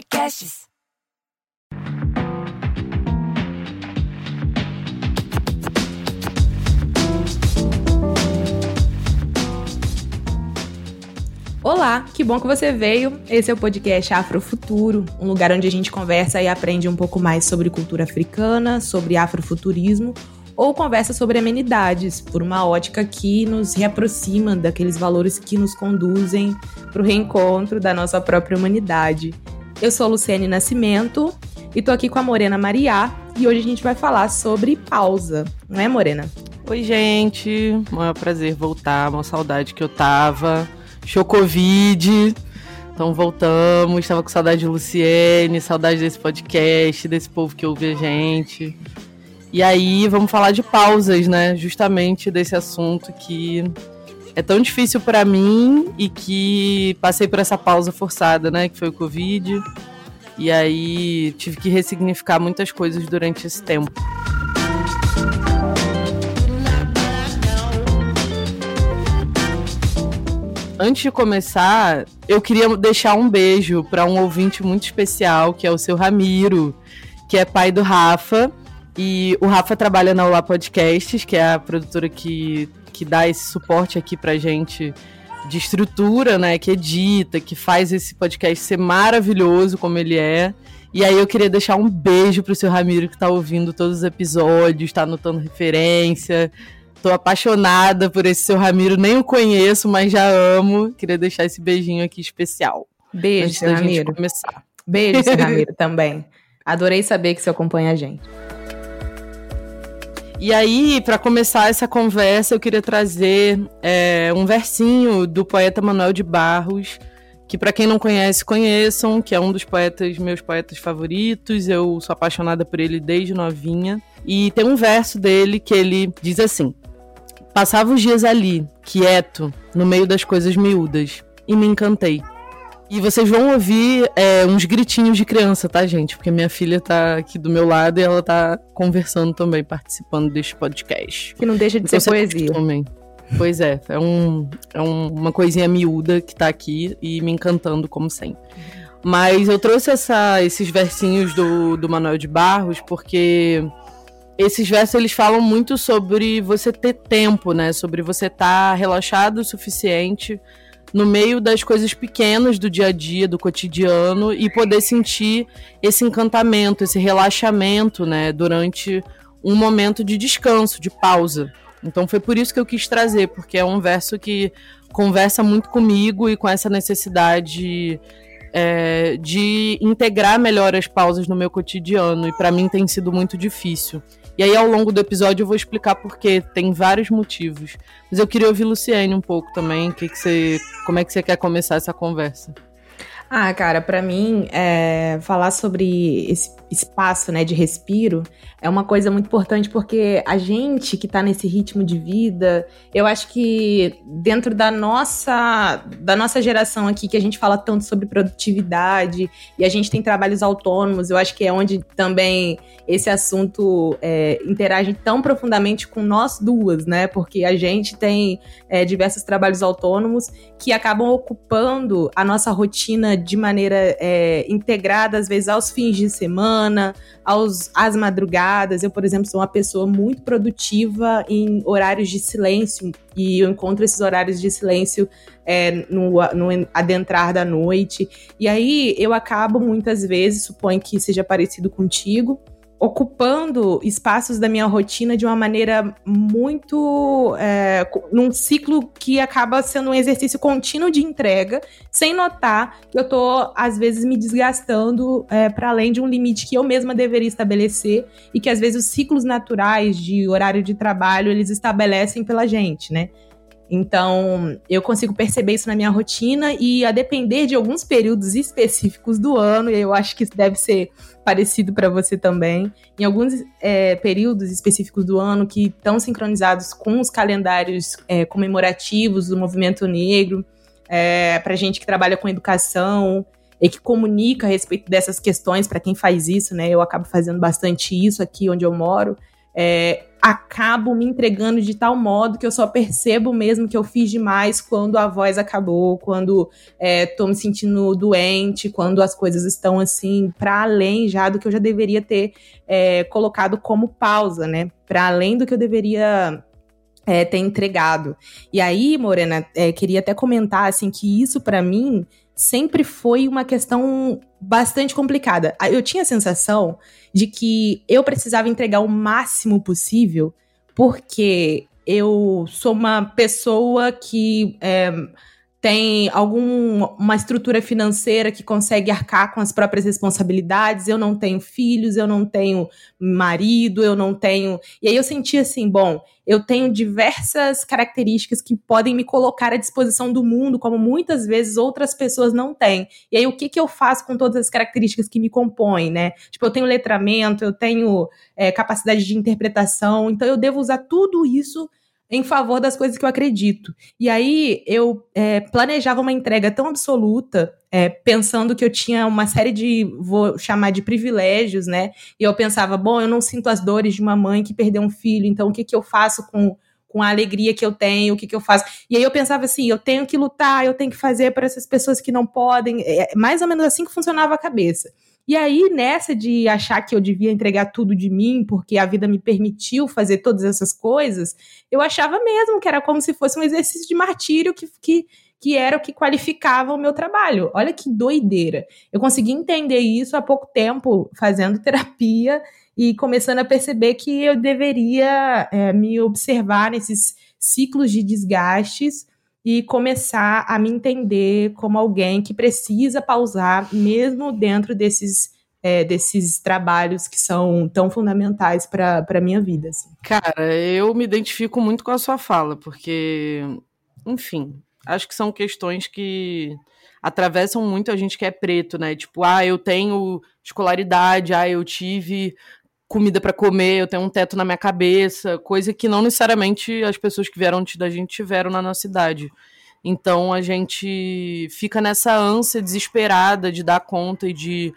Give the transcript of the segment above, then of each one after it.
Podcasts. Olá, que bom que você veio. Esse é o podcast Afrofuturo, um lugar onde a gente conversa e aprende um pouco mais sobre cultura africana, sobre afrofuturismo ou conversa sobre amenidades, por uma ótica que nos reaproxima daqueles valores que nos conduzem para o reencontro da nossa própria humanidade. Eu sou Luciane Nascimento e tô aqui com a Morena Mariá e hoje a gente vai falar sobre pausa, não é, Morena? Oi, gente. É um prazer voltar, uma saudade que eu tava. Show. Então voltamos. Estava com saudade de Luciene, saudade desse podcast, desse povo que ouve a gente. E aí vamos falar de pausas, né? Justamente desse assunto que é tão difícil para mim e que passei por essa pausa forçada, né? Que foi o Covid. E aí tive que ressignificar muitas coisas durante esse tempo. Antes de começar, eu queria deixar um beijo para um ouvinte muito especial, que é o seu Ramiro, que é pai do Rafa. E o Rafa trabalha na Olá Podcasts, que é a produtora que, que dá esse suporte aqui pra gente de estrutura, né? Que edita, que faz esse podcast ser maravilhoso como ele é. E aí eu queria deixar um beijo pro seu Ramiro que tá ouvindo todos os episódios, tá anotando referência, Tô apaixonada por esse seu Ramiro, nem o conheço, mas já amo. Queria deixar esse beijinho aqui especial. Beijo, antes Ramiro. começar. Beijo, seu Ramiro, também. Adorei saber que você acompanha a gente. E aí, para começar essa conversa, eu queria trazer é, um versinho do poeta Manuel de Barros, que para quem não conhece, conheçam, que é um dos poetas, meus poetas favoritos. Eu sou apaixonada por ele desde novinha. E tem um verso dele que ele diz assim: Passava os dias ali, quieto, no meio das coisas miúdas, e me encantei. E vocês vão ouvir é, uns gritinhos de criança, tá, gente? Porque minha filha tá aqui do meu lado e ela tá conversando também, participando deste podcast. Que não deixa de Então, ser se poesia. acostumem. Pois é, é, um, é um- uma coisinha miúda que tá aqui e me encantando, como sempre. Mas eu trouxe essa- esses versinhos do, do Manuel de Barros porque esses versos eles falam muito sobre você ter tempo, né? Sobre você estar relaxado o suficiente no meio das coisas pequenas do dia a dia, do cotidiano e poder sentir esse encantamento, esse relaxamento, né? Durante um momento de descanso, de pausa. Então foi por isso que eu quis trazer, porque é um verso que conversa muito comigo e com essa necessidade é, de integrar melhor as pausas no meu cotidiano. E para mim tem sido muito difícil. E aí, ao longo do episódio, eu vou explicar por quê. Tem vários motivos. Mas eu queria ouvir Luciene um pouco também. Que que você, como é que você quer começar essa conversa? Ah, cara, pra mim, é, falar sobre esse espaço, né, de respiro é uma coisa muito importante porque a gente que tá nesse ritmo de vida, eu acho que dentro da nossa da nossa geração aqui que a gente fala tanto sobre produtividade e a gente tem trabalhos autônomos, eu acho que é onde também esse assunto é, interage tão profundamente com nós duas, né? Porque a gente tem é, diversos trabalhos autônomos que acabam ocupando a nossa rotina de maneira é, integrada, às vezes aos fins de semana, aos, às madrugadas. Eu, por exemplo, sou uma pessoa muito produtiva em horários de silêncio e eu encontro esses horários de silêncio é, no, no adentrar da noite. E aí eu acabo muitas vezes, suponho que seja parecido contigo, ocupando espaços da minha rotina de uma maneira muito. É, num ciclo que acaba sendo um exercício contínuo de entrega, sem notar que eu tô, às vezes, me desgastando é, para além de um limite que eu mesma deveria estabelecer e que, às vezes, os ciclos naturais de horário de trabalho eles estabelecem pela gente, né? Então, eu consigo perceber isso na minha rotina e a depender de alguns períodos específicos do ano, eu acho que isso deve ser parecido para você também, em alguns é, períodos específicos do ano que estão sincronizados com os calendários é, comemorativos do movimento negro, é, para gente que trabalha com educação e que comunica a respeito dessas questões para quem faz isso, né? Eu acabo fazendo bastante isso aqui onde eu moro é, acabo me entregando de tal modo que eu só percebo mesmo que eu fiz demais quando a voz acabou, quando é, tô me sentindo doente, quando as coisas estão assim, para além já do que eu já deveria ter é, colocado como pausa, né? Para além do que eu deveria é, ter entregado. E aí, Morena, é, queria até comentar assim que isso para mim sempre foi uma questão bastante complicada. Eu tinha a sensação de que eu precisava entregar o máximo possível, porque eu sou uma pessoa que é, tem alguma estrutura financeira que consegue arcar com as próprias responsabilidades. Eu não tenho filhos, eu não tenho marido, eu não tenho. E aí eu senti assim, bom, eu tenho diversas características que podem me colocar à disposição do mundo, como muitas vezes outras pessoas não têm. E aí o que, que eu faço com todas as características que me compõem, né? Tipo, eu tenho letramento, eu tenho é, capacidade de interpretação, então eu devo usar tudo isso em favor das coisas que eu acredito. E aí eu é, planejava uma entrega tão absoluta, é, pensando que eu tinha uma série de, vou chamar de privilégios, né? E eu pensava, bom, eu não sinto as dores de uma mãe que perdeu um filho, então o que, que eu faço com, com a alegria que eu tenho, o que, que eu faço? E aí eu pensava assim, eu tenho que lutar, eu tenho que fazer para essas pessoas que não podem. É mais ou menos assim que funcionava a cabeça. E aí, nessa de achar que eu devia entregar tudo de mim, porque a vida me permitiu fazer todas essas coisas, eu achava mesmo que era como se fosse um exercício de martírio que, que, que era o que qualificava o meu trabalho. Olha que doideira. Eu consegui entender isso há pouco tempo, fazendo terapia e começando a perceber que eu deveria é, me observar nesses ciclos de desgastes e começar a me entender como alguém que precisa pausar, mesmo dentro desses, é, desses trabalhos que são tão fundamentais para a minha vida. Assim. Cara, eu me identifico muito com a sua fala, porque, enfim, acho que são questões que atravessam muito a gente que é preto, né? Tipo, ah, eu tenho escolaridade, ah, eu tive comida para comer, eu tenho um teto na minha cabeça, coisa que não necessariamente as pessoas que vieram antes da gente tiveram na nossa cidade. Então a gente fica nessa ânsia desesperada de dar conta e de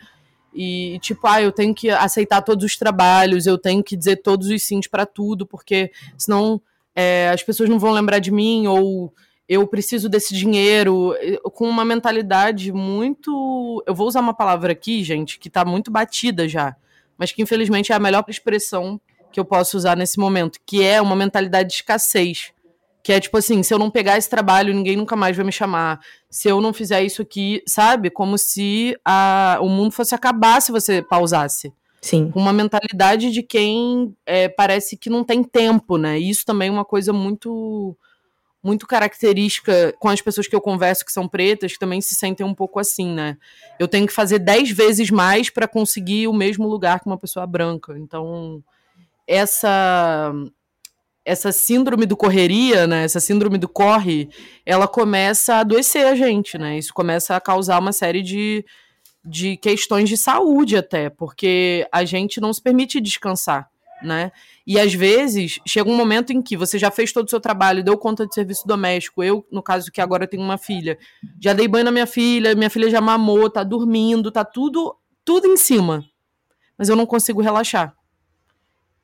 e tipo, ah, eu tenho que aceitar todos os trabalhos, eu tenho que dizer todos os sims para tudo, porque senão é, as pessoas não vão lembrar de mim ou eu preciso desse dinheiro, com uma mentalidade muito. Eu vou usar uma palavra aqui, gente, que tá muito batida já mas que infelizmente é a melhor expressão que eu posso usar nesse momento, que é uma mentalidade de escassez. Que é tipo assim, se eu não pegar esse trabalho, ninguém nunca mais vai me chamar. Se eu não fizer isso aqui, sabe? Como se a, o mundo fosse acabar se você pausasse. Sim. Uma mentalidade de quem é, parece que não tem tempo, né? E isso também é uma coisa muito muito característica com as pessoas que eu converso que são pretas, que também se sentem um pouco assim, né? Eu tenho que fazer dez vezes mais para conseguir o mesmo lugar que uma pessoa branca. Então, essa essa síndrome do correria, né? Essa síndrome do corre, ela começa a adoecer a gente, né? Isso começa a causar uma série de, de questões de saúde até, porque a gente não se permite descansar né? E às vezes chega um momento em que você já fez todo o seu trabalho, deu conta de serviço doméstico. Eu, no caso que agora eu tenho uma filha, já dei banho na minha filha, minha filha já mamou, tá dormindo, tá tudo tudo em cima. Mas eu não consigo relaxar.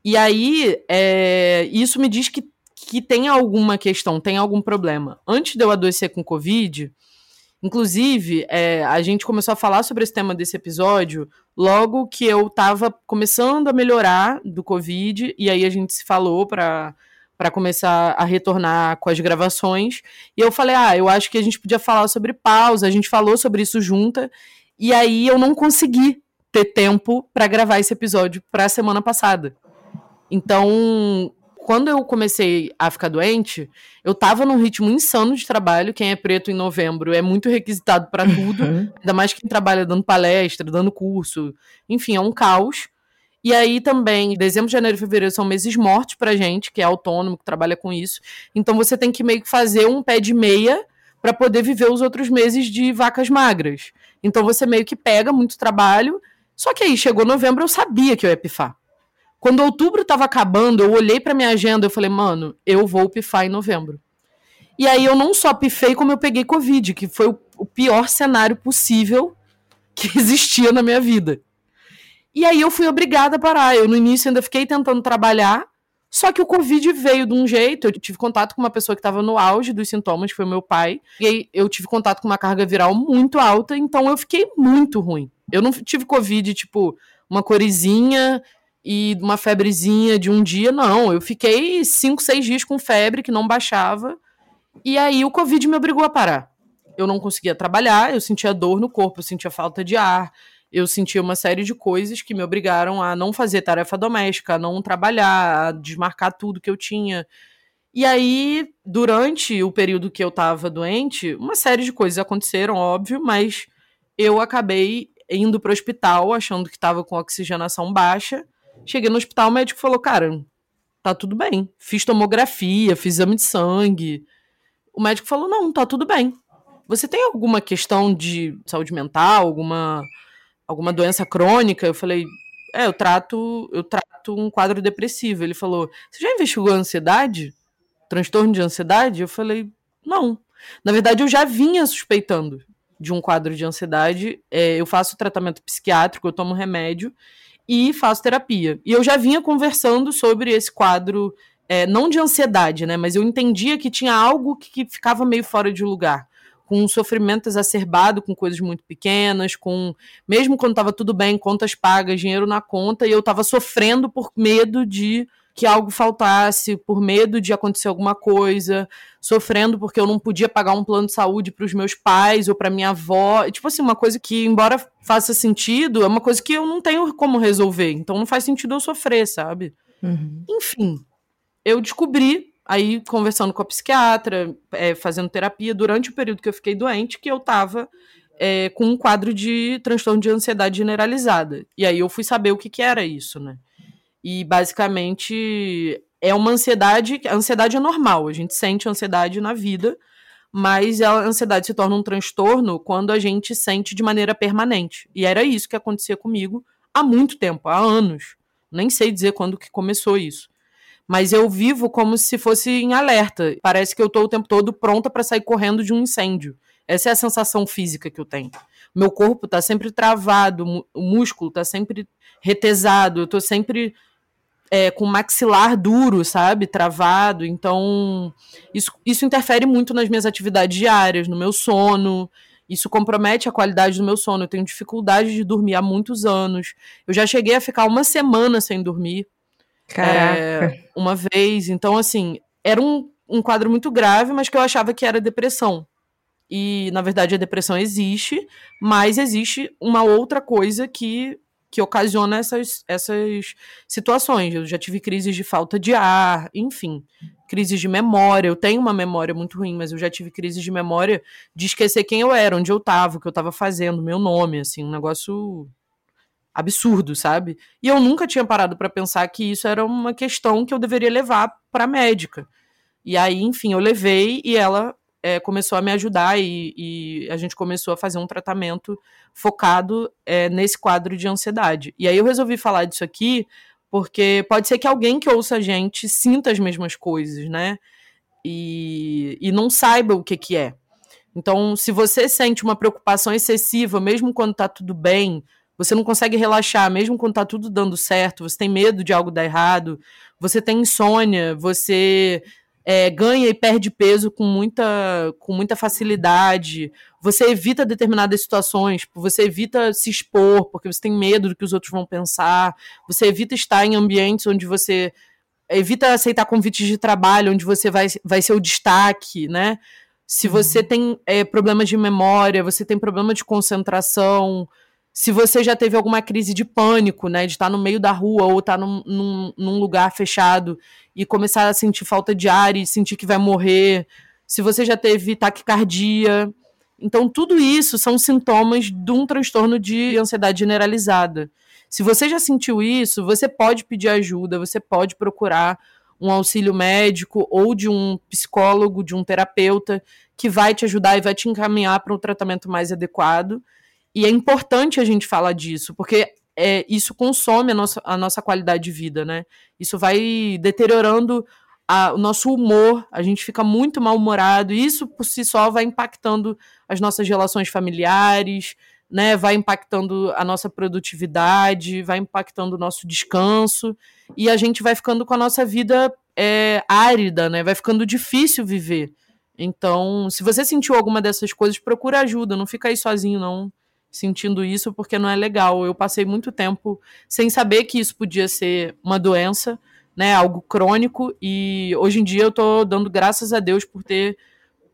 E aí, é, isso me diz que, que tem alguma questão, tem algum problema. Antes de eu adoecer com Covid, Inclusive, é, a gente começou a falar sobre esse tema desse episódio logo que eu estava começando a melhorar do Covid, e aí a gente se falou para para começar a retornar com as gravações. E eu falei: "Ah, eu acho que a gente podia falar sobre pausa". A gente falou sobre isso junta. E aí eu não consegui ter tempo para gravar esse episódio para a semana passada. Então, quando eu comecei a ficar doente, eu tava num ritmo insano de trabalho. Quem é preto em novembro é muito requisitado para tudo, uhum. ainda mais quem trabalha dando palestra, dando curso. Enfim, é um caos. E aí também, dezembro, janeiro e fevereiro são meses mortos pra gente, que é autônomo, que trabalha com isso. Então você tem que meio que fazer um pé de meia para poder viver os outros meses de vacas magras. Então você meio que pega muito trabalho. Só que aí chegou novembro, eu sabia que eu ia pifar. Quando outubro estava acabando, eu olhei para minha agenda e falei, mano, eu vou pifar em novembro. E aí eu não só pifei, como eu peguei Covid, que foi o, o pior cenário possível que existia na minha vida. E aí eu fui obrigada a parar. Eu no início ainda fiquei tentando trabalhar, só que o Covid veio de um jeito. Eu tive contato com uma pessoa que estava no auge dos sintomas, que foi meu pai. E eu tive contato com uma carga viral muito alta, então eu fiquei muito ruim. Eu não tive Covid, tipo, uma corizinha e uma febrezinha de um dia, não. Eu fiquei cinco, seis dias com febre que não baixava. E aí o Covid me obrigou a parar. Eu não conseguia trabalhar, eu sentia dor no corpo, eu sentia falta de ar, eu sentia uma série de coisas que me obrigaram a não fazer tarefa doméstica, a não trabalhar, a desmarcar tudo que eu tinha. E aí, durante o período que eu estava doente, uma série de coisas aconteceram, óbvio, mas eu acabei indo para o hospital achando que estava com oxigenação baixa. Cheguei no hospital, o médico falou: Cara, tá tudo bem. Fiz tomografia, fiz exame de sangue. O médico falou: Não, tá tudo bem. Você tem alguma questão de saúde mental, alguma alguma doença crônica? Eu falei, é, eu trato, eu trato um quadro depressivo. Ele falou, você já investigou ansiedade? Transtorno de ansiedade? Eu falei, não. Na verdade, eu já vinha suspeitando de um quadro de ansiedade. É, eu faço tratamento psiquiátrico, eu tomo remédio e faço terapia. E eu já vinha conversando sobre esse quadro, é, não de ansiedade, né? Mas eu entendia que tinha algo que, que ficava meio fora de lugar com um sofrimento exacerbado com coisas muito pequenas, com mesmo quando estava tudo bem, contas pagas, dinheiro na conta, e eu estava sofrendo por medo de que algo faltasse, por medo de acontecer alguma coisa, sofrendo porque eu não podia pagar um plano de saúde para os meus pais ou para minha avó. Tipo assim, uma coisa que, embora faça sentido, é uma coisa que eu não tenho como resolver. Então não faz sentido eu sofrer, sabe? Uhum. Enfim, eu descobri Aí, conversando com a psiquiatra, é, fazendo terapia, durante o período que eu fiquei doente, que eu estava é, com um quadro de transtorno de ansiedade generalizada. E aí eu fui saber o que, que era isso, né? E basicamente é uma ansiedade. A ansiedade é normal, a gente sente ansiedade na vida, mas a ansiedade se torna um transtorno quando a gente sente de maneira permanente. E era isso que acontecia comigo há muito tempo, há anos. Nem sei dizer quando que começou isso mas eu vivo como se fosse em alerta. Parece que eu tô o tempo todo pronta para sair correndo de um incêndio. Essa é a sensação física que eu tenho. Meu corpo tá sempre travado, o músculo tá sempre retesado, eu tô sempre é, com maxilar duro, sabe? Travado. Então, isso, isso interfere muito nas minhas atividades diárias, no meu sono. Isso compromete a qualidade do meu sono. Eu tenho dificuldade de dormir há muitos anos. Eu já cheguei a ficar uma semana sem dormir é, uma vez. Então, assim, era um, um quadro muito grave, mas que eu achava que era depressão. E, na verdade, a depressão existe, mas existe uma outra coisa que, que ocasiona essas, essas situações. Eu já tive crises de falta de ar, enfim, crises de memória. Eu tenho uma memória muito ruim, mas eu já tive crises de memória de esquecer quem eu era, onde eu estava, o que eu estava fazendo, meu nome, assim, um negócio absurdo, sabe? E eu nunca tinha parado para pensar que isso era uma questão que eu deveria levar para médica. E aí, enfim, eu levei e ela é, começou a me ajudar e, e, a gente começou a fazer um tratamento focado é, nesse quadro de ansiedade. E aí eu resolvi falar disso aqui porque pode ser que alguém que ouça a gente sinta as mesmas coisas, né? E, e não saiba o que, que é. Então, se você sente uma preocupação excessiva, mesmo quando tá tudo bem, você não consegue relaxar, mesmo quando tá tudo dando certo, você tem medo de algo dar errado, você tem insônia, você é, ganha e perde peso com muita, com muita facilidade, você evita determinadas situações, você evita se expor, porque você tem medo do que os outros vão pensar, você evita estar em ambientes onde você evita aceitar convites de trabalho, onde você vai, vai ser o destaque, né? Se você uhum. tem é, problemas de memória, você tem problema de concentração, se você já teve alguma crise de pânico, né, de estar no meio da rua ou estar num, num, num, lugar fechado e começar a sentir falta de ar e sentir que vai morrer, se você já teve taquicardia. Então, tudo isso são sintomas de um transtorno de ansiedade generalizada. Se você já sentiu isso, você pode pedir ajuda, você pode procurar um auxílio médico ou de um psicólogo, de um terapeuta que vai te ajudar e vai te encaminhar para um tratamento mais adequado. E é importante a gente falar disso, porque é, isso consome a nossa, a nossa qualidade de vida, né? Isso vai deteriorando a, o nosso humor, a gente fica muito mal-humorado, e isso por si só vai impactando as nossas relações familiares, né, vai impactando a nossa produtividade, vai impactando o nosso descanso, e a gente vai ficando com a nossa vida é, árida, né? Vai ficando difícil viver. Então, se você sentiu alguma dessas coisas, procura ajuda, não fica aí sozinho, não, sentindo isso, porque não é legal. Eu passei muito tempo sem saber que isso podia ser uma doença, né? Algo crônico, e hoje em dia eu tô dando graças a Deus por ter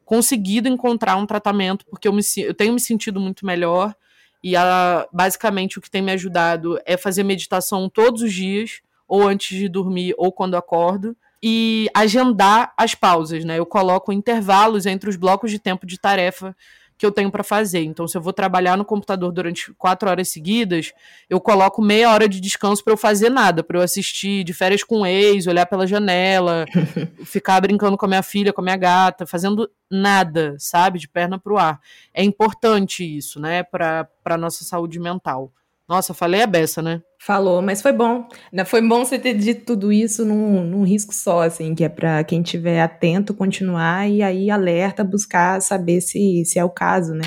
conseguido encontrar um tratamento, porque eu, me, eu tenho me sentido muito melhor. E a, basicamente o que tem me ajudado é fazer meditação todos os dias, ou antes de dormir, ou quando acordo, e agendar as pausas, né? Eu coloco intervalos entre os blocos de tempo de tarefa que eu tenho para fazer. Então, se eu vou trabalhar no computador durante quatro horas seguidas, eu coloco meia hora de descanso para eu fazer nada, para eu assistir de férias com o ex, olhar pela janela, ficar brincando com a minha filha, com a minha gata, fazendo nada, sabe, de perna pro ar. É importante isso, né, para para nossa saúde mental. Nossa, falei a beça, né? Falou, mas foi bom. Foi bom você ter dito tudo isso num, num risco só, assim, que é para quem tiver atento continuar e aí alerta, buscar saber se, se é o caso, né?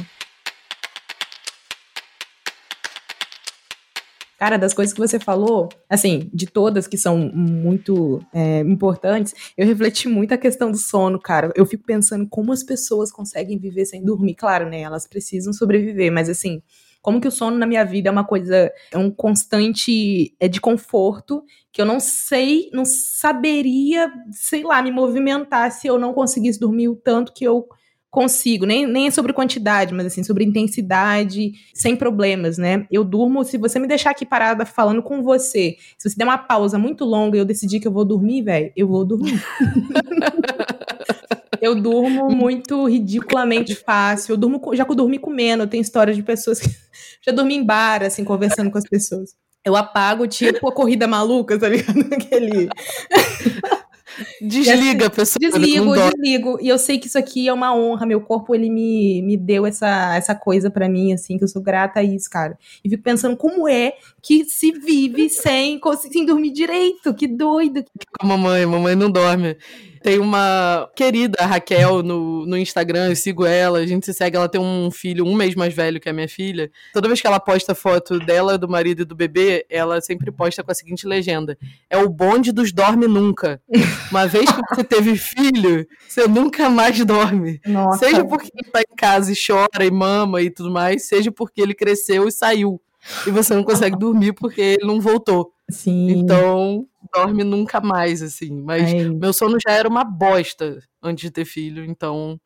Cara, das coisas que você falou, assim, de todas que são muito é, importantes, eu refleti muito a questão do sono, cara. Eu fico pensando como as pessoas conseguem viver sem dormir. Claro, né? Elas precisam sobreviver, mas assim, como que o sono na minha vida é uma coisa, é um constante é de conforto que eu não sei, não saberia, sei lá, me movimentar se eu não conseguisse dormir o tanto que eu consigo, nem, nem é sobre quantidade, mas assim, sobre intensidade, sem problemas, né? Eu durmo, se você me deixar aqui parada falando com você, se você der uma pausa muito longa e eu decidir que eu vou dormir, velho, eu vou dormir. Eu durmo muito ridiculamente fácil. Eu durmo, já que eu dormi comendo, eu tenho histórias de pessoas que já dormi em bar, assim, conversando com as pessoas. Eu apago, tipo a corrida maluca, tá ligado? Aquele. Desliga, assim, pessoal. Desligo, desligo. E eu sei que isso aqui é uma honra. Meu corpo, ele me, me deu essa, essa coisa para mim, assim, que eu sou grata a isso, cara. E fico pensando como é que se vive sem, sem dormir direito. Que doido. Com a mamãe, mamãe não dorme. Tem uma querida Raquel no, no Instagram, eu sigo ela, a gente se segue, ela tem um filho um mês mais velho que a minha filha. Toda vez que ela posta foto dela, do marido e do bebê, ela sempre posta com a seguinte legenda: É o bonde dos dorme nunca. Uma vez que você teve filho, você nunca mais dorme. Nossa. Seja porque ele tá em casa e chora e mama e tudo mais, seja porque ele cresceu e saiu. E você não consegue dormir porque ele não voltou. Sim. Então, dorme nunca mais, assim. Mas Ai. meu sono já era uma bosta antes de ter filho, então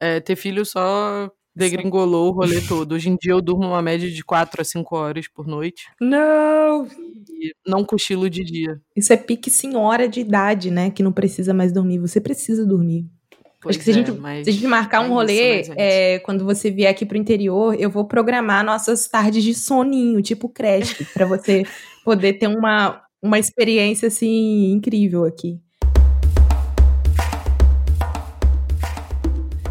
é, ter filho só degringolou o rolê todo. Hoje em dia eu durmo uma média de 4 a 5 horas por noite. Não! E não cochilo de dia. Isso é pique senhora de idade, né? Que não precisa mais dormir. Você precisa dormir. Pois Acho que se, é, a gente, mas... se a gente marcar um é rolê, isso, é, quando você vier aqui pro interior, eu vou programar nossas tardes de soninho, tipo creche, para você poder ter uma, uma experiência assim incrível aqui.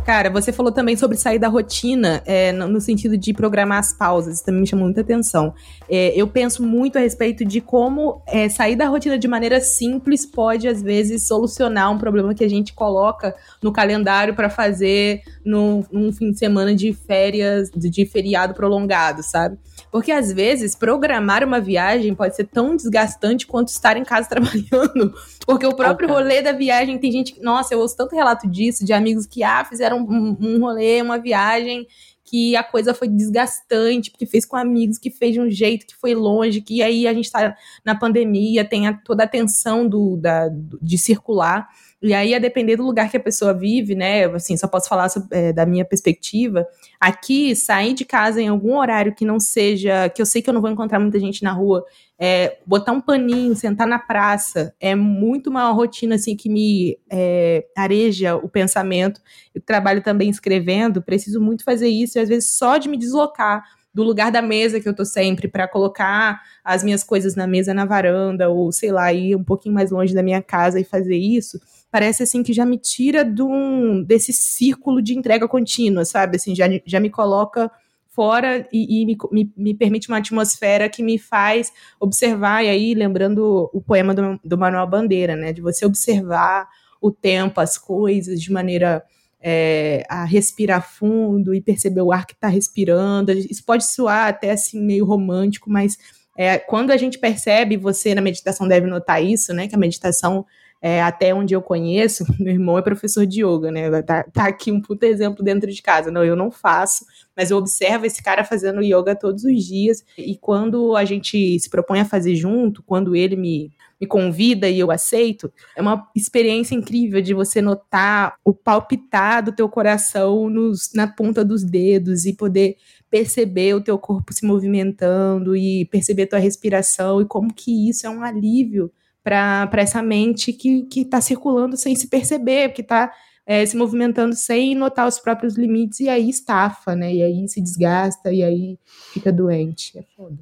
Cara, você falou também sobre sair da rotina, é, no, sentido de programar as pausas, isso também me chamou muita atenção. É, eu penso muito a respeito de como é, sair da rotina de maneira simples pode, às vezes, solucionar um problema que a gente coloca no calendário para fazer no, num fim de semana de férias, de, de feriado prolongado, sabe? Porque às vezes programar uma viagem pode ser tão desgastante quanto estar em casa trabalhando. Porque o próprio rolê da viagem tem gente nossa, eu ouço tanto relato disso, de amigos que ah, fizeram um, um rolê, uma viagem que a coisa foi desgastante, porque fez com amigos, que fez de um jeito que foi longe, que aí a gente está na pandemia, tem a, toda a tensão do, da, de circular. E aí, a depender do lugar que a pessoa vive, né? Assim, só posso falar sobre, é, da minha perspectiva. Aqui, sair de casa em algum horário que não seja, que eu sei que eu não vou encontrar muita gente na rua, é, botar um paninho, sentar na praça, é muito uma rotina assim que me é, areja o pensamento. Eu trabalho também escrevendo, preciso muito fazer isso, e às vezes só de me deslocar do lugar da mesa que eu tô sempre para colocar as minhas coisas na mesa na varanda ou sei lá ir um pouquinho mais longe da minha casa e fazer isso parece assim que já me tira de um, desse círculo de entrega contínua, sabe? Assim, já, já me coloca fora e, e me, me, me, permite uma atmosfera que me faz observar, e aí lembrando o poema do, do Manuel Bandeira, né? De você observar o tempo, as coisas de maneira é, a respirar fundo e perceber o ar que está respirando. Isso pode soar até assim meio romântico, mas é, quando a gente percebe, você na meditação deve notar isso, né? Que a meditação é, até onde eu conheço, meu irmão é professor de yoga, né? Tá, tá, aqui um puta exemplo dentro de casa. Não, eu não faço, mas eu observo esse cara fazendo yoga todos os dias. E quando a gente se propõe a fazer junto, quando ele me, me convida e eu aceito, é uma experiência incrível de você notar o palpitar do teu coração nos, na ponta dos dedos e poder perceber o teu corpo se movimentando e perceber a tua respiração e como que isso é um alívio para essa mente que está circulando sem se perceber, que está é, se movimentando sem notar os próprios limites, e aí estafa, né? E aí se desgasta, e aí fica doente. É foda.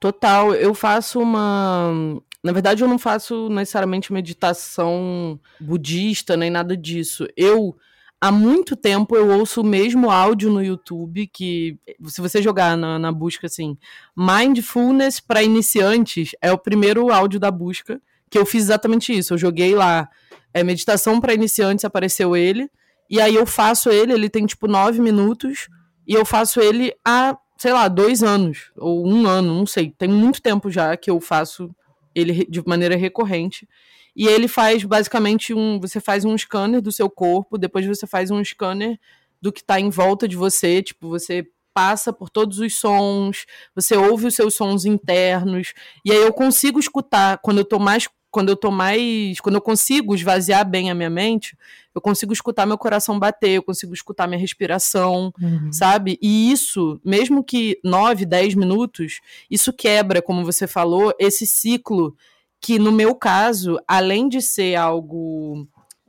Total, eu faço uma. Na verdade, eu não faço necessariamente meditação budista nem nada disso. Eu há muito tempo eu ouço o mesmo áudio no YouTube que, se você jogar na, na busca assim, Mindfulness para iniciantes, é o primeiro áudio da busca que eu fiz exatamente isso. Eu joguei lá é, meditação para iniciantes, apareceu ele, e aí eu faço ele, ele tem tipo nove minutos, e eu faço ele há, sei lá, dois anos, ou um ano, não sei. Tem muito tempo já que eu faço ele de maneira recorrente. E ele faz basicamente um. Você faz um scanner do seu corpo, depois você faz um scanner do que está em volta de você. Tipo, você passa por todos os sons, você ouve os seus sons internos, e aí eu consigo escutar, quando eu tô mais quando eu tô mais. Quando eu consigo esvaziar bem a minha mente, eu consigo escutar meu coração bater, eu consigo escutar minha respiração, uhum. sabe? E isso, mesmo que 9, 10 minutos, isso quebra, como você falou, esse ciclo que, no meu caso, além de ser algo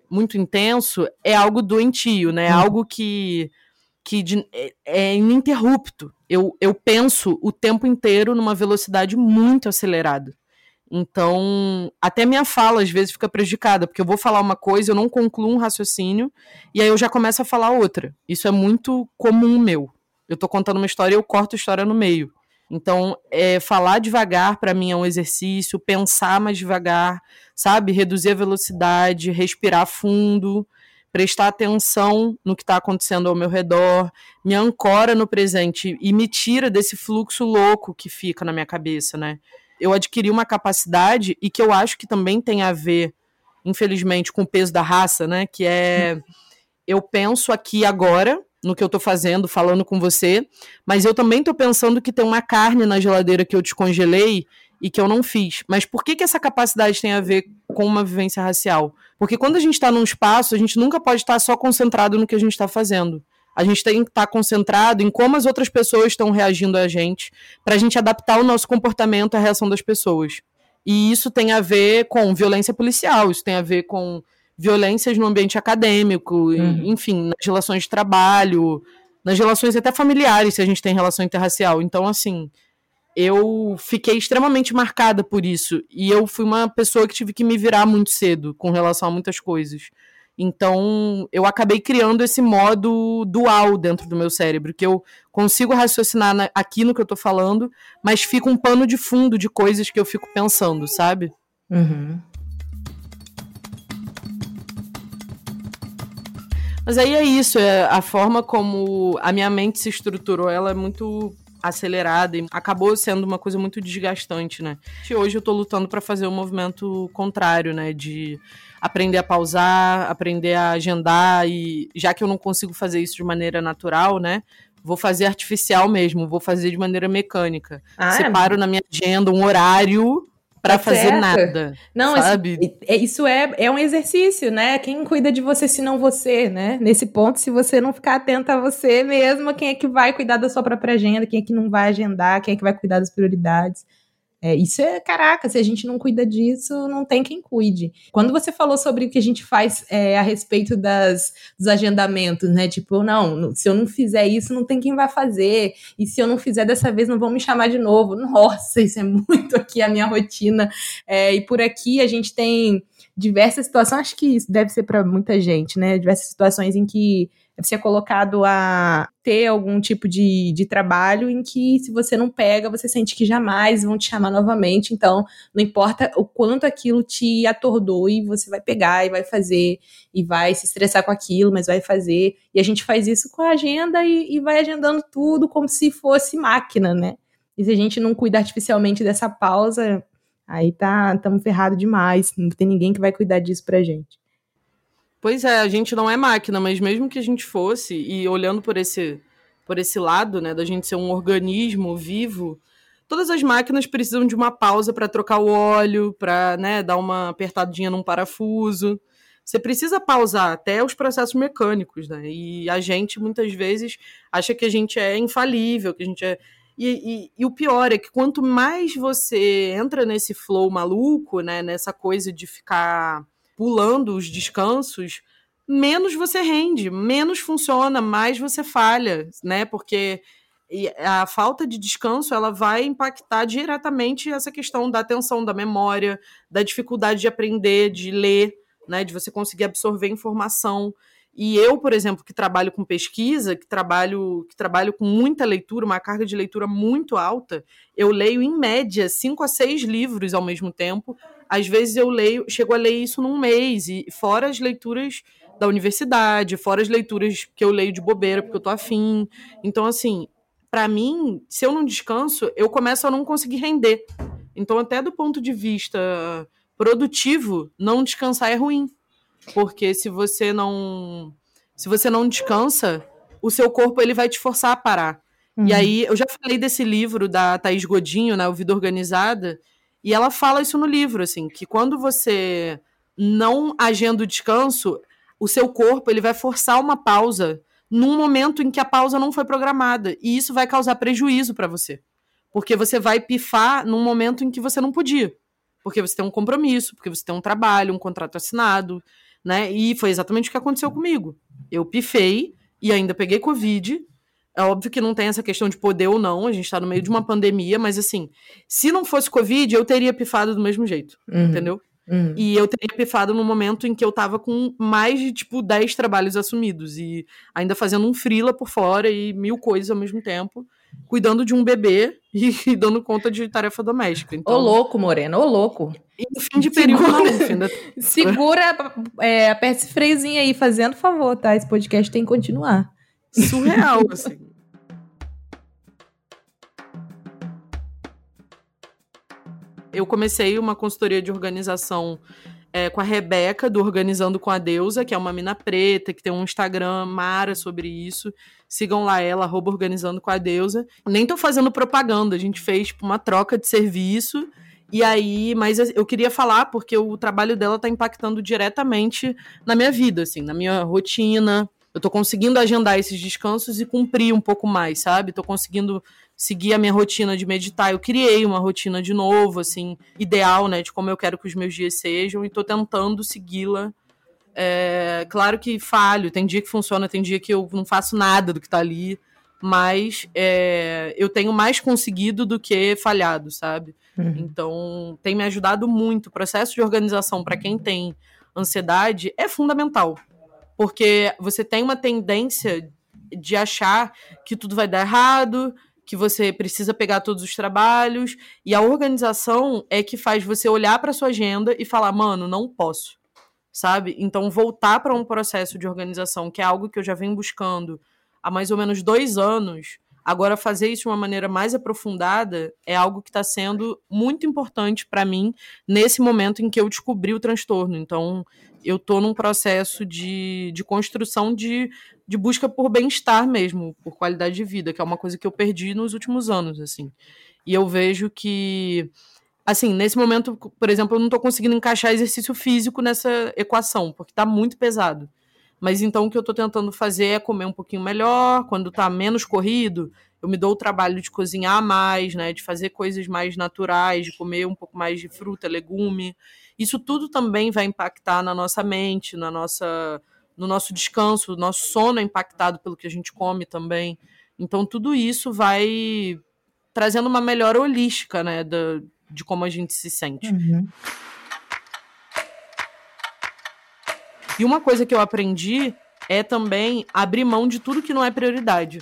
muito intenso, é algo doentio, né? É uhum. Algo que que de, é, é ininterrupto. Eu, eu penso o tempo inteiro numa velocidade muito acelerada. Então, até minha fala às vezes fica prejudicada, porque eu vou falar uma coisa, eu não concluo um raciocínio, e aí eu já começo a falar outra. Isso é muito comum meu. Eu tô contando uma história e eu corto a história no meio. Então, é, falar devagar para mim é um exercício, pensar mais devagar, sabe? Reduzir a velocidade, respirar fundo, prestar atenção no que está acontecendo ao meu redor, me ancora no presente e me tira desse fluxo louco que fica na minha cabeça, né? Eu adquiri uma capacidade e que eu acho que também tem a ver, infelizmente, com o peso da raça, né? Que é eu penso aqui agora no que eu tô fazendo, falando com você, mas eu também tô pensando que tem uma carne na geladeira que eu descongelei e que eu não fiz. Mas por que, que essa capacidade tem a ver com uma vivência racial? Porque quando a gente está num espaço, a gente nunca pode estar só concentrado no que a gente está fazendo. A gente tem que estar concentrado em como as outras pessoas estão reagindo a gente, para a gente adaptar o nosso comportamento à reação das pessoas. E isso tem a ver com violência policial, isso tem a ver com violências no ambiente acadêmico, uhum. enfim, nas relações de trabalho, nas relações até familiares, se a gente tem relação interracial. Então, assim, eu fiquei extremamente marcada por isso. E eu fui uma pessoa que tive que me virar muito cedo com relação a muitas coisas. Então, eu acabei criando esse modo dual dentro do meu cérebro, que eu consigo raciocinar na, aqui no que eu tô falando, mas fica um pano de fundo de coisas que eu fico pensando, sabe? Uhum. Mas aí é isso, é a forma como a minha mente se estruturou, ela é muito acelerada e acabou sendo uma coisa muito desgastante, né? E hoje eu tô lutando para fazer o um movimento contrário, né, de aprender a pausar, aprender a agendar e já que eu não consigo fazer isso de maneira natural, né? Vou fazer artificial mesmo, vou fazer de maneira mecânica. Ah, é? Separo é. na minha agenda um horário para tá fazer nada. Não, sabe? Isso, é, isso é, é um exercício, né? Quem cuida de você se não você, né? Nesse ponto, se você não ficar atento a você mesmo, quem é que vai cuidar da sua própria agenda, quem é que não vai agendar, quem é que vai cuidar das prioridades. É, isso é, caraca, se a gente não cuida disso, não tem quem cuide. Quando você falou sobre o que a gente faz é, a respeito das, dos agendamentos, né? Tipo, não, se eu não fizer isso, não tem quem vai fazer. E se eu não fizer dessa vez, não vão me chamar de novo. Nossa, isso é muito aqui a minha rotina. É, e por aqui a gente tem diversas situações, acho que isso deve ser para muita gente, né? Diversas situações em que é colocado a ter algum tipo de, de trabalho em que, se você não pega, você sente que jamais vão te chamar novamente. Então, não importa o quanto aquilo te atordoe, você vai pegar e vai fazer, e vai se estressar com aquilo, mas vai fazer. E a gente faz isso com a agenda e, e vai agendando tudo como se fosse máquina, né? E se a gente não cuida artificialmente dessa pausa, aí tá, estamos ferrados demais. Não tem ninguém que vai cuidar disso pra gente. Pois é, a gente não é máquina, mas mesmo que a gente fosse, e olhando por esse, por esse lado, né, da gente ser um organismo vivo, todas as máquinas precisam de uma pausa para trocar o óleo, para né, dar uma apertadinha num parafuso. Você precisa pausar até os processos mecânicos, né? E a gente muitas vezes acha que a gente é infalível, que a gente é. E, e, e, o pior é que quanto mais você entra nesse flow maluco, né, nessa coisa de ficar pulando os descansos, menos você rende, menos funciona, mais você falha, né? Porque a falta de descanso ela vai impactar diretamente essa questão da atenção, da memória, da dificuldade de aprender, de ler, né? De você conseguir absorver informação. E eu, por exemplo, que trabalho com pesquisa, que trabalho, que trabalho com muita leitura, uma carga de leitura muito alta, eu leio em média cinco a seis livros ao mesmo tempo. Às vezes eu leio, chego a ler isso num mês, e fora as leituras da universidade, fora as leituras que eu leio de bobeira porque eu tô afim. Então, assim, para mim, se eu não descanso, eu começo a não conseguir render. Então, até do ponto de vista produtivo, não descansar é ruim. Porque se você não se você não descansa, o seu corpo ele vai te forçar a parar. Uhum. E aí, eu já falei desse livro da Thaís Godinho, né, O Vida Organizada, e ela fala isso no livro, assim, que quando você não agenda o descanso, o seu corpo ele vai forçar uma pausa num momento em que a pausa não foi programada. E isso vai causar prejuízo para você. Porque você vai pifar num momento em que você não podia. Porque você tem um compromisso, porque você tem um trabalho, um contrato assinado né? E foi exatamente o que aconteceu comigo. Eu pifei e ainda peguei Covid. É óbvio que não tem essa questão de poder ou não, a gente tá no meio de uma pandemia, mas assim, se não fosse Covid, eu teria pifado do mesmo jeito, uhum. entendeu? Uhum. E eu teria pifado no momento em que eu tava com mais de, tipo, 10 trabalhos assumidos e ainda fazendo um frila por fora e mil coisas ao mesmo tempo cuidando de um bebê e, e dando conta de tarefa doméstica. Então... Ô louco, Morena, ô louco. E no fim de período, segura, fim segura é, freiozinho aí, fazendo favor, tá? Esse podcast tem que continuar. Surreal, assim. Eu comecei uma consultoria de organização é, com a Rebeca, do Organizando com a Deusa, que é uma mina preta, que tem um Instagram mara sobre isso. Sigam lá ela, arroba Organizando com a Deusa. Nem tô fazendo propaganda, a gente fez tipo, uma troca de serviço. E aí, mas eu queria falar porque o trabalho dela tá impactando diretamente na minha vida, assim, na minha rotina. Eu tô conseguindo agendar esses descansos e cumprir um pouco mais, sabe? Tô conseguindo seguir a minha rotina de meditar. Eu criei uma rotina de novo, assim, ideal, né, de como eu quero que os meus dias sejam e tô tentando segui-la. É, claro que falho, tem dia que funciona, tem dia que eu não faço nada do que tá ali, mas é, eu tenho mais conseguido do que falhado, sabe? Uhum. Então, tem me ajudado muito. O processo de organização para quem tem ansiedade é fundamental, porque você tem uma tendência de achar que tudo vai dar errado, que você precisa pegar todos os trabalhos e a organização é que faz você olhar para sua agenda e falar, mano, não posso. Sabe? Então voltar para um processo de organização, que é algo que eu já venho buscando há mais ou menos dois anos, agora fazer isso de uma maneira mais aprofundada é algo que está sendo muito importante para mim nesse momento em que eu descobri o transtorno. Então, eu estou num processo de, de construção de, de busca por bem-estar mesmo, por qualidade de vida, que é uma coisa que eu perdi nos últimos anos, assim. E eu vejo que, assim, nesse momento, por exemplo, eu não estou conseguindo encaixar exercício físico nessa equação, porque está muito pesado. Mas então o que eu estou tentando fazer é comer um pouquinho melhor, quando está menos corrido, eu me dou o trabalho de cozinhar mais, né, de fazer coisas mais naturais, de comer um pouco mais de fruta, legume. Isso tudo também vai impactar na nossa mente, na nossa, no nosso descanso, o nosso sono é impactado pelo que a gente come também. Então, tudo isso vai trazendo uma melhora holística, né, da, de como a gente se sente. Uhum. E uma coisa que eu aprendi é também abrir mão de tudo que não é prioridade.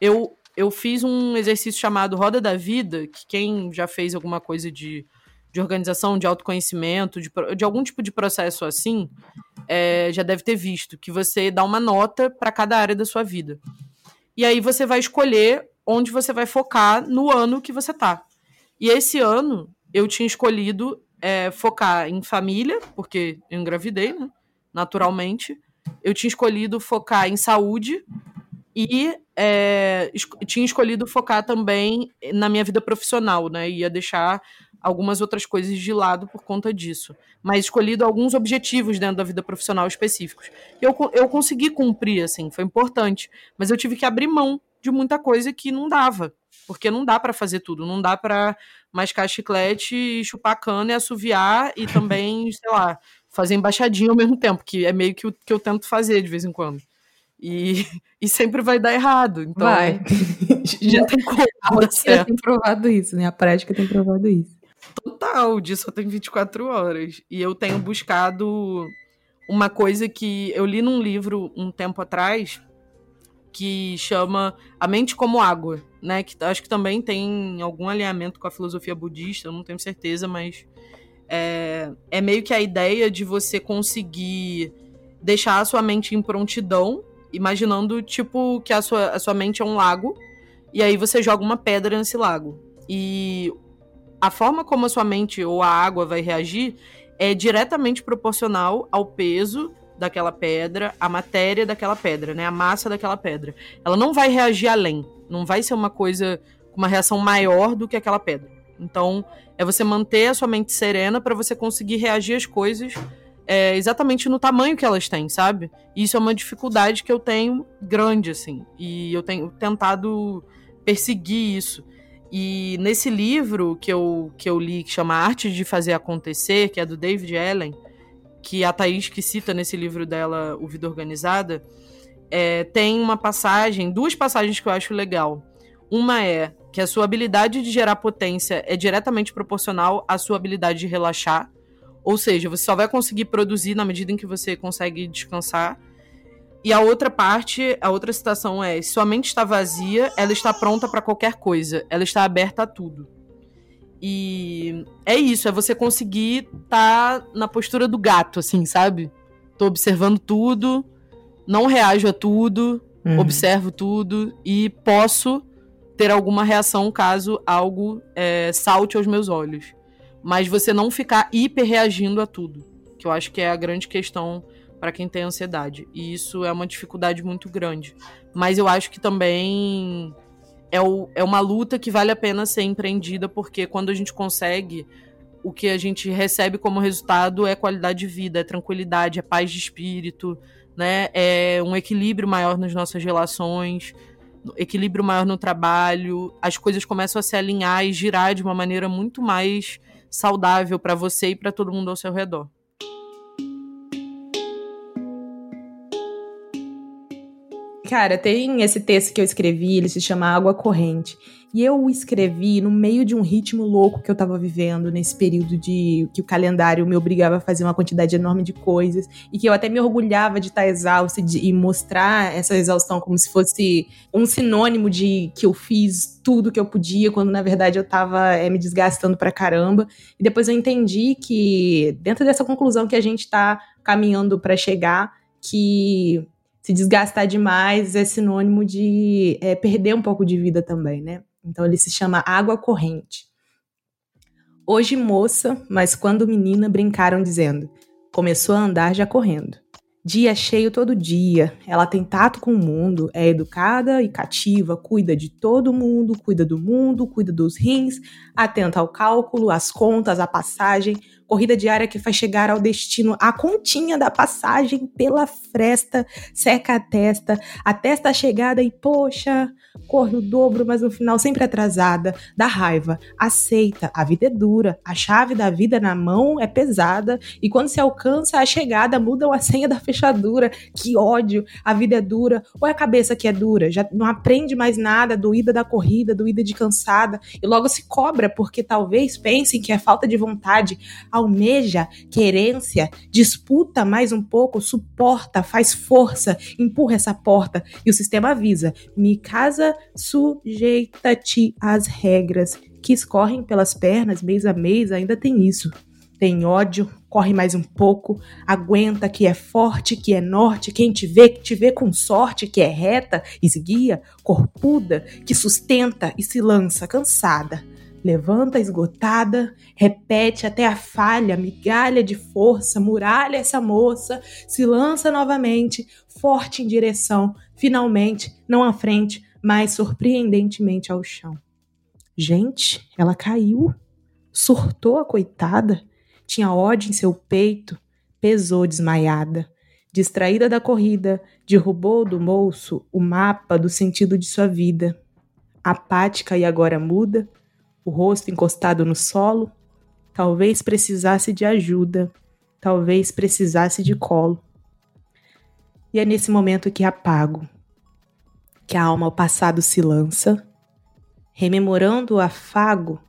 Eu, eu fiz um exercício chamado Roda da Vida, que quem já fez alguma coisa de, de organização, de autoconhecimento, de, de algum tipo de processo assim, é, já deve ter visto, que você dá uma nota para cada área da sua vida. E aí você vai escolher onde você vai focar no ano que você tá. E esse ano eu tinha escolhido é, focar em família, porque eu engravidei, né? Naturalmente. Eu tinha escolhido focar em saúde e é, es tinha escolhido focar também na minha vida profissional, né? Ia deixar algumas outras coisas de lado por conta disso. Mas escolhido alguns objetivos dentro da vida profissional específicos. Eu, eu consegui cumprir, assim, foi importante. Mas eu tive que abrir mão de muita coisa que não dava. Porque não dá para fazer tudo. Não dá para mascar chiclete e chupar cana e assoviar e também, sei lá, fazer embaixadinha ao mesmo tempo, que é meio que o que eu tento fazer de vez em quando. E, e sempre vai dar errado. Então, vai. Já tem como. A tem provado isso, né? A prática tem provado isso. Total, o dia só tem 24 horas. E eu tenho buscado uma coisa que eu li num livro um tempo atrás, que chama A Mente como Água, né? Que acho que também tem algum alinhamento com a filosofia budista, eu não tenho certeza, mas é, é meio que a ideia de você conseguir deixar a sua mente em prontidão, imaginando, tipo, que a sua, a sua mente é um lago, e aí você joga uma pedra nesse lago. E a forma como a sua mente ou a água vai reagir é diretamente proporcional ao peso daquela pedra, a matéria daquela pedra, né? A massa daquela pedra. Ela não vai reagir além. Não vai ser uma coisa com uma reação maior do que aquela pedra. Então, é você manter a sua mente serena para você conseguir reagir às coisas é, exatamente no tamanho que elas têm, sabe? Isso é uma dificuldade que eu tenho grande, assim. E eu tenho tentado perseguir isso. E nesse livro que eu, que eu li, que chama Arte de Fazer Acontecer, que é do David Allen, que a Thaís que cita nesse livro dela, O Vida Organizada, é, tem uma passagem, duas passagens que eu acho legal. Uma é que a sua habilidade de gerar potência é diretamente proporcional à sua habilidade de relaxar. Ou seja, você só vai conseguir produzir na medida em que você consegue descansar. E a outra parte, a outra citação é: se sua mente está vazia, ela está pronta para qualquer coisa, ela está aberta a tudo. E é isso, é você conseguir estar tá na postura do gato, assim, sabe? Tô observando tudo, não reajo a tudo, uhum. observo tudo e posso ter alguma reação caso algo é, salte aos meus olhos. Mas você não ficar hiper reagindo a tudo, que eu acho que é a grande questão para quem tem ansiedade. E isso é uma dificuldade muito grande. Mas eu acho que também é, o, é uma luta que vale a pena ser empreendida, porque quando a gente consegue, o que a gente recebe como resultado é qualidade de vida, é tranquilidade, é paz de espírito, né? É um equilíbrio maior nas nossas relações, equilíbrio maior no trabalho, as coisas começam a se alinhar e girar de uma maneira muito mais saudável para você e para todo mundo ao seu redor. Cara, tem esse texto que eu escrevi, ele se chama Água Corrente. E eu escrevi no meio de um ritmo louco que eu tava vivendo nesse período de que o calendário me obrigava a fazer uma quantidade enorme de coisas e que eu até me orgulhava de estar exausta e mostrar essa exaustão como se fosse um sinônimo de que eu fiz tudo que eu podia, quando na verdade eu tava é, me desgastando pra caramba. E depois eu entendi que dentro dessa conclusão que a gente tá caminhando para chegar, que se desgastar demais é sinônimo de é, perder um pouco de vida também, né? Então ele se chama Água Corrente. Hoje moça, mas quando menina brincaram dizendo: começou a andar já correndo. Dia cheio todo dia, ela tem tato com o mundo, é educada e cativa, cuida de todo mundo, cuida do mundo, cuida dos rins, atenta ao cálculo, às contas, à passagem, corrida diária que faz chegar ao destino a continha da passagem pela fresta, seca a testa, a testa chegada e poxa, corre o dobro, mas no final sempre atrasada, dá raiva, aceita, a vida é dura, a chave da vida na mão é pesada, e quando se alcança a chegada, mudam a senha da fechadura, que ódio, a vida é dura, ou é a cabeça que é dura, já não aprende mais nada, doída da corrida, doída de cansada, e logo se cobra porque talvez pensem que é falta de vontade, almeja, querência, disputa mais um pouco, suporta, faz força, empurra essa porta, e o sistema avisa, me casa sujeita-te às regras que escorrem pelas pernas mês a mês, ainda tem isso. Tem ódio, corre mais um pouco, aguenta que é forte, que é norte, quem te vê, que te vê com sorte, que é reta, esguia, corpuda, que sustenta e se lança cansada. Levanta esgotada, repete até a falha, migalha de força, muralha essa moça, se lança novamente, forte em direção, finalmente, não à frente, mas surpreendentemente ao chão. Gente, ela caiu. Surtou a coitada. Tinha ódio em seu peito. Pesou desmaiada. Distraída da corrida, derrubou do bolso o mapa do sentido de sua vida. Apática e agora muda, o rosto encostado no solo, talvez precisasse de ajuda, talvez precisasse de colo. E é nesse momento que apago, que a alma ao passado se lança, rememorando o afago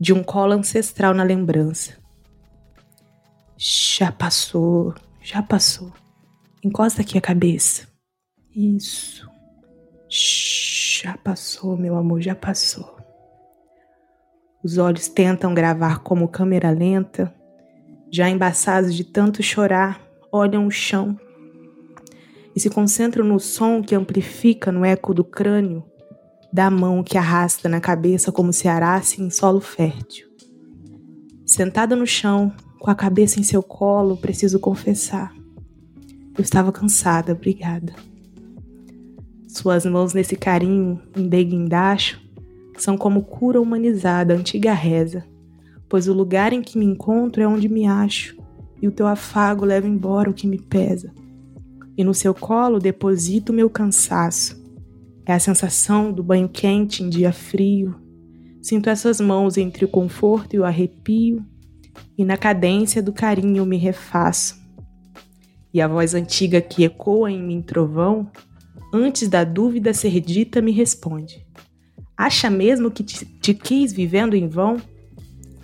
de um colo ancestral na lembrança. Já passou, já passou. Encosta aqui a cabeça. Isso. Já passou, meu amor, já passou. Os olhos tentam gravar como câmera lenta, já embaçados de tanto chorar, olham o chão e se concentram no som que amplifica no eco do crânio, da mão que arrasta na cabeça como se arasse em solo fértil. Sentada no chão, com a cabeça em seu colo, preciso confessar. Eu estava cansada, obrigada. Suas mãos nesse carinho, em deguindacho, são como cura humanizada, antiga reza, pois o lugar em que me encontro é onde me acho, e o teu afago leva embora o que me pesa e no seu colo deposito meu cansaço. É a sensação do banho quente em dia frio. Sinto essas mãos entre o conforto e o arrepio, e na cadência do carinho me refaço. E a voz antiga que ecoa em mim trovão, antes da dúvida ser dita, me responde: Acha mesmo que te, te quis vivendo em vão?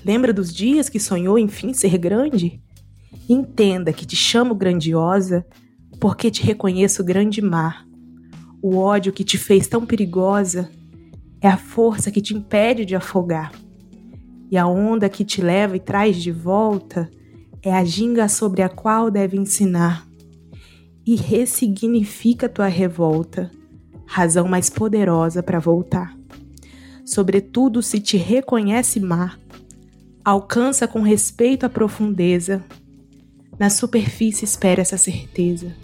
Lembra dos dias que sonhou enfim ser grande? Entenda que te chamo grandiosa porque te reconheço grande mar. O ódio que te fez tão perigosa é a força que te impede de afogar. E a onda que te leva e traz de volta é a ginga sobre a qual deve ensinar. E ressignifica tua revolta, razão mais poderosa para voltar. Sobretudo se te reconhece mar, alcança com respeito a profundeza. Na superfície espera essa certeza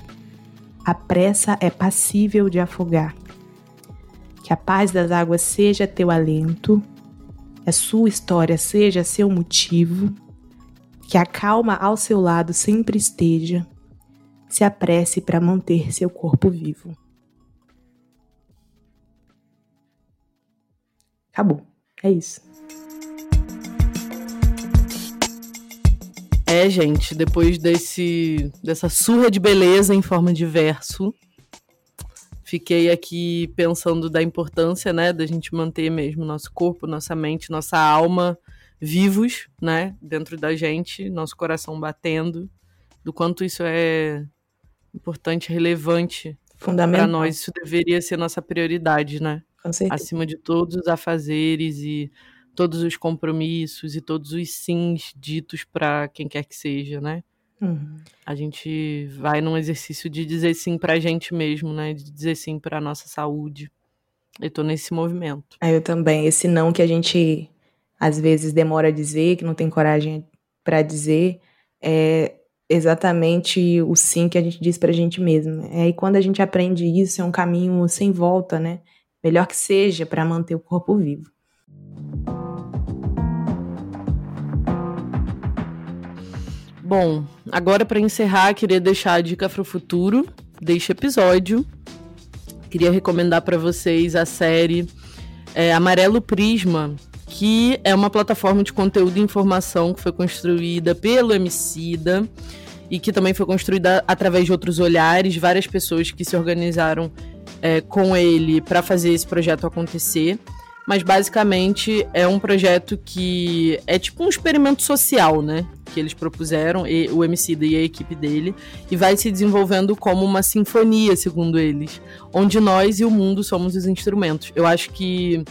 a pressa é passível de afogar. Que a paz das águas seja teu alento, a sua história seja seu motivo, que a calma ao seu lado sempre esteja, se apresse para manter seu corpo vivo. Acabou. É isso. É, gente, depois desse dessa surra de beleza em forma de verso, fiquei aqui pensando da importância, né, da gente manter mesmo nosso corpo, nossa mente, nossa alma vivos, né, dentro da gente, nosso coração batendo, do quanto isso é importante, relevante para nós. Isso deveria ser nossa prioridade, né? Acima de todos os afazeres e todos os compromissos e todos os sims ditos para quem quer que seja, né? Uhum. A gente vai num exercício de dizer sim pra gente mesmo, né? De dizer sim pra nossa saúde. Eu tô nesse movimento. Ah, eu também. Esse não que a gente às vezes demora a dizer, que não tem coragem para dizer, é exatamente o sim que a gente diz pra gente mesmo. É, e quando a gente aprende isso, é um caminho sem volta, né? Melhor que seja para manter o corpo vivo. Bom, agora para encerrar, queria deixar a dica para o futuro deste episódio, queria recomendar para vocês a série é, Amarelo Prisma, que é uma plataforma de conteúdo e informação que foi construída pelo Emicida e que também foi construída através de outros olhares, várias pessoas que se organizaram é, com ele para fazer esse projeto acontecer. Mas basicamente é um projeto que é tipo um experimento social, né? Que eles propuseram, e, o MC e a equipe dele, e vai se desenvolvendo como uma sinfonia, segundo eles, onde nós e o mundo somos os instrumentos. Eu acho que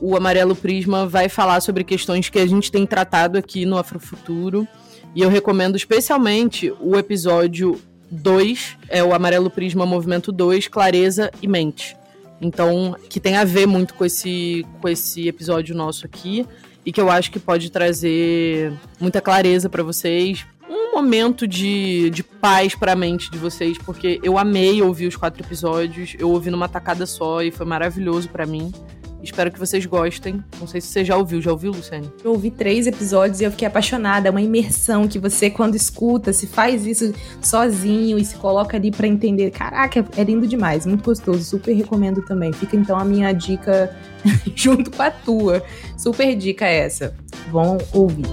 o Amarelo Prisma vai falar sobre questões que a gente tem tratado aqui no Afrofuturo. E eu recomendo especialmente o episódio 2, é o Amarelo Prisma Movimento 2, Clareza e Mente. Então, que tem a ver muito com esse, com esse episódio nosso aqui e que eu acho que pode trazer muita clareza para vocês, um momento de, de paz para a mente de vocês, porque eu amei ouvir os quatro episódios, eu ouvi numa tacada só e foi maravilhoso para mim. Espero que vocês gostem. Não sei se você já ouviu. Já ouviu, Luciane? Eu ouvi três episódios e eu fiquei apaixonada. É uma imersão que você, quando escuta, se faz isso sozinho e se coloca ali para entender. Caraca, é lindo demais. Muito gostoso. Super recomendo também. Fica então a minha dica junto com a tua. Super dica essa. Vão ouvir.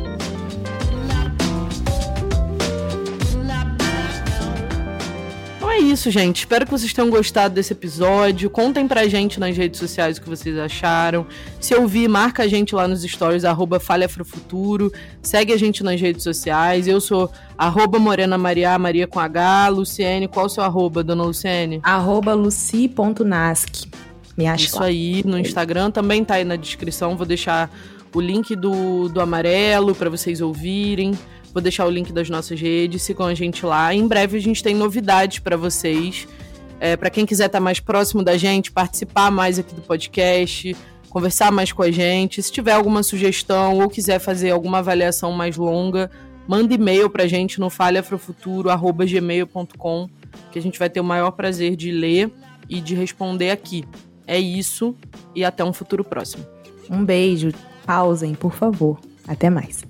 É isso, gente. Espero que vocês tenham gostado desse episódio. Contem pra gente nas redes sociais o que vocês acharam. Se ouvir, marca a gente lá nos stories, arroba Futuro. Segue a gente nas redes sociais. Eu sou arroba Morena Maria, Maria com H. Luciene, qual o seu arroba, dona Luciene? Arroba luci.nasc. Me acha Isso lá. aí, no Instagram também tá aí na descrição. Vou deixar o link do, do amarelo para vocês ouvirem. Vou deixar o link das nossas redes, sigam a gente lá. Em breve a gente tem novidades para vocês. É, para quem quiser estar tá mais próximo da gente, participar mais aqui do podcast, conversar mais com a gente. Se tiver alguma sugestão ou quiser fazer alguma avaliação mais longa, manda e-mail para a gente no falhaafrofuturo.gmail.com que a gente vai ter o maior prazer de ler e de responder aqui. É isso e até um futuro próximo. Um beijo, pausem, por favor. Até mais.